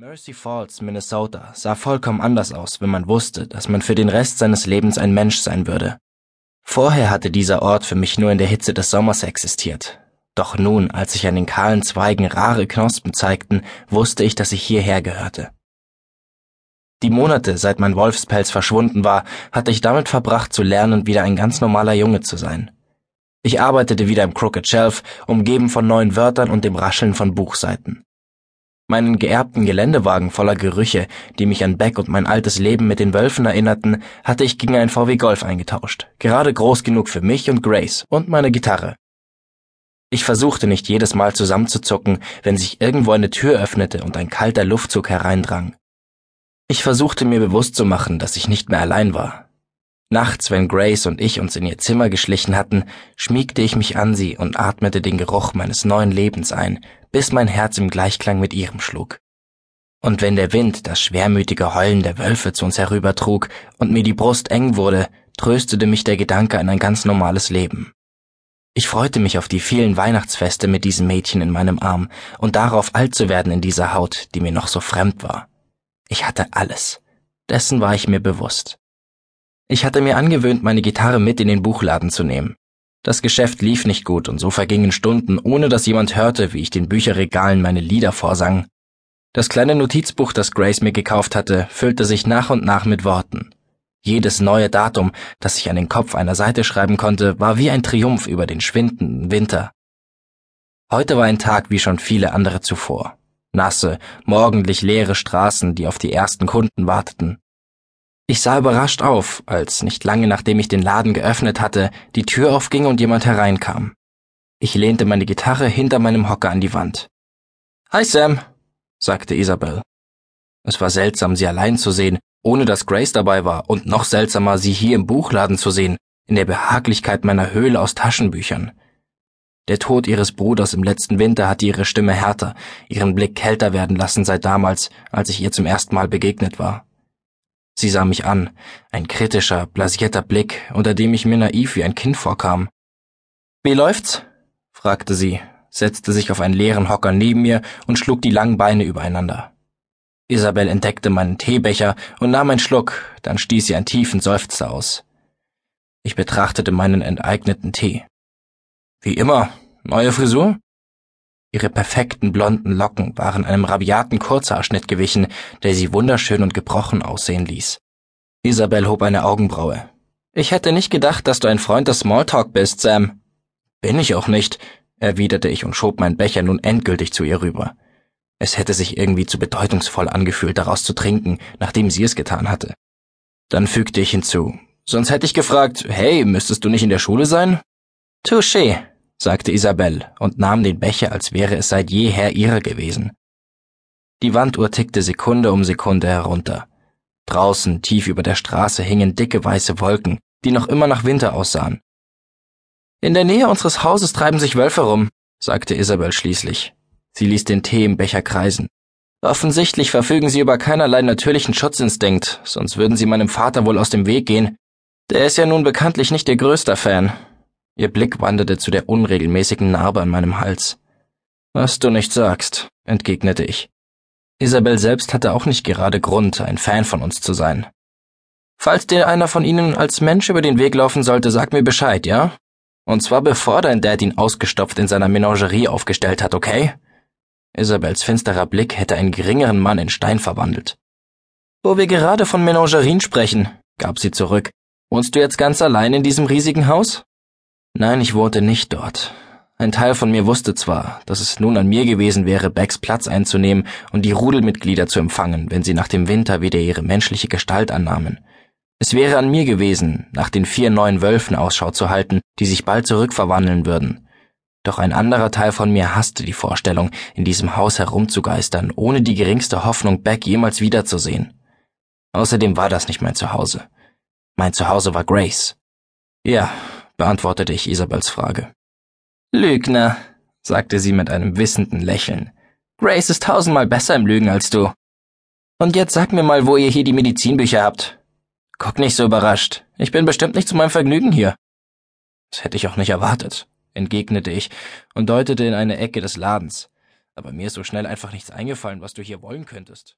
Mercy Falls, Minnesota, sah vollkommen anders aus, wenn man wusste, dass man für den Rest seines Lebens ein Mensch sein würde. Vorher hatte dieser Ort für mich nur in der Hitze des Sommers existiert. Doch nun, als sich an den kahlen Zweigen rare Knospen zeigten, wusste ich, dass ich hierher gehörte. Die Monate, seit mein Wolfspelz verschwunden war, hatte ich damit verbracht zu lernen, wieder ein ganz normaler Junge zu sein. Ich arbeitete wieder im Crooked Shelf, umgeben von neuen Wörtern und dem Rascheln von Buchseiten. Meinen geerbten Geländewagen voller Gerüche, die mich an Beck und mein altes Leben mit den Wölfen erinnerten, hatte ich gegen ein VW Golf eingetauscht, gerade groß genug für mich und Grace und meine Gitarre. Ich versuchte nicht jedes Mal zusammenzuzucken, wenn sich irgendwo eine Tür öffnete und ein kalter Luftzug hereindrang. Ich versuchte mir bewusst zu machen, dass ich nicht mehr allein war. Nachts, wenn Grace und ich uns in ihr Zimmer geschlichen hatten, schmiegte ich mich an sie und atmete den Geruch meines neuen Lebens ein, bis mein Herz im Gleichklang mit ihrem schlug. Und wenn der Wind das schwermütige Heulen der Wölfe zu uns herübertrug und mir die Brust eng wurde, tröstete mich der Gedanke an ein ganz normales Leben. Ich freute mich auf die vielen Weihnachtsfeste mit diesem Mädchen in meinem Arm und darauf alt zu werden in dieser Haut, die mir noch so fremd war. Ich hatte alles. Dessen war ich mir bewusst. Ich hatte mir angewöhnt, meine Gitarre mit in den Buchladen zu nehmen. Das Geschäft lief nicht gut und so vergingen Stunden, ohne dass jemand hörte, wie ich den Bücherregalen meine Lieder vorsang. Das kleine Notizbuch, das Grace mir gekauft hatte, füllte sich nach und nach mit Worten. Jedes neue Datum, das ich an den Kopf einer Seite schreiben konnte, war wie ein Triumph über den schwindenden Winter. Heute war ein Tag wie schon viele andere zuvor. Nasse, morgendlich leere Straßen, die auf die ersten Kunden warteten. Ich sah überrascht auf, als nicht lange nachdem ich den Laden geöffnet hatte, die Tür aufging und jemand hereinkam. Ich lehnte meine Gitarre hinter meinem Hocker an die Wand. Hi Sam, sagte Isabel. Es war seltsam, sie allein zu sehen, ohne dass Grace dabei war, und noch seltsamer, sie hier im Buchladen zu sehen, in der Behaglichkeit meiner Höhle aus Taschenbüchern. Der Tod ihres Bruders im letzten Winter hatte ihre Stimme härter, ihren Blick kälter werden lassen seit damals, als ich ihr zum ersten Mal begegnet war. Sie sah mich an, ein kritischer, blasierter Blick, unter dem ich mir naiv wie ein Kind vorkam. Wie läuft's? fragte sie, setzte sich auf einen leeren Hocker neben mir und schlug die langen Beine übereinander. Isabel entdeckte meinen Teebecher und nahm einen Schluck, dann stieß sie einen tiefen Seufzer aus. Ich betrachtete meinen enteigneten Tee. Wie immer, neue Frisur? Ihre perfekten blonden Locken waren einem rabiaten Kurzhaarschnitt gewichen, der sie wunderschön und gebrochen aussehen ließ. Isabel hob eine Augenbraue. Ich hätte nicht gedacht, dass du ein Freund des Smalltalk bist, Sam. Bin ich auch nicht, erwiderte ich und schob meinen Becher nun endgültig zu ihr rüber. Es hätte sich irgendwie zu bedeutungsvoll angefühlt, daraus zu trinken, nachdem sie es getan hatte. Dann fügte ich hinzu. Sonst hätte ich gefragt, hey, müsstest du nicht in der Schule sein? Touché, sagte Isabel und nahm den Becher, als wäre es seit jeher ihrer gewesen. Die Wanduhr tickte Sekunde um Sekunde herunter. Draußen, tief über der Straße, hingen dicke weiße Wolken, die noch immer nach Winter aussahen. In der Nähe unseres Hauses treiben sich Wölfe rum, sagte Isabel schließlich. Sie ließ den Tee im Becher kreisen. Offensichtlich verfügen sie über keinerlei natürlichen Schutzinstinkt, sonst würden sie meinem Vater wohl aus dem Weg gehen. Der ist ja nun bekanntlich nicht ihr größter Fan. Ihr Blick wanderte zu der unregelmäßigen Narbe an meinem Hals. Was du nicht sagst, entgegnete ich. Isabel selbst hatte auch nicht gerade Grund, ein Fan von uns zu sein. Falls dir einer von ihnen als Mensch über den Weg laufen sollte, sag mir Bescheid, ja? Und zwar bevor dein Dad ihn ausgestopft in seiner Menagerie aufgestellt hat, okay? Isabels finsterer Blick hätte einen geringeren Mann in Stein verwandelt. Wo wir gerade von Menagerien sprechen, gab sie zurück. Wohnst du jetzt ganz allein in diesem riesigen Haus? Nein, ich wohnte nicht dort. Ein Teil von mir wusste zwar, dass es nun an mir gewesen wäre, Becks Platz einzunehmen und die Rudelmitglieder zu empfangen, wenn sie nach dem Winter wieder ihre menschliche Gestalt annahmen. Es wäre an mir gewesen, nach den vier neuen Wölfen Ausschau zu halten, die sich bald zurückverwandeln würden. Doch ein anderer Teil von mir hasste die Vorstellung, in diesem Haus herumzugeistern, ohne die geringste Hoffnung, Beck jemals wiederzusehen. Außerdem war das nicht mein Zuhause. Mein Zuhause war Grace. Ja, beantwortete ich Isabels Frage. Lügner, sagte sie mit einem wissenden Lächeln. Grace ist tausendmal besser im Lügen als du. Und jetzt sag mir mal, wo ihr hier die Medizinbücher habt. Guck nicht so überrascht. Ich bin bestimmt nicht zu meinem Vergnügen hier. Das hätte ich auch nicht erwartet, entgegnete ich und deutete in eine Ecke des Ladens. aber mir ist so schnell einfach nichts eingefallen, was du hier wollen könntest.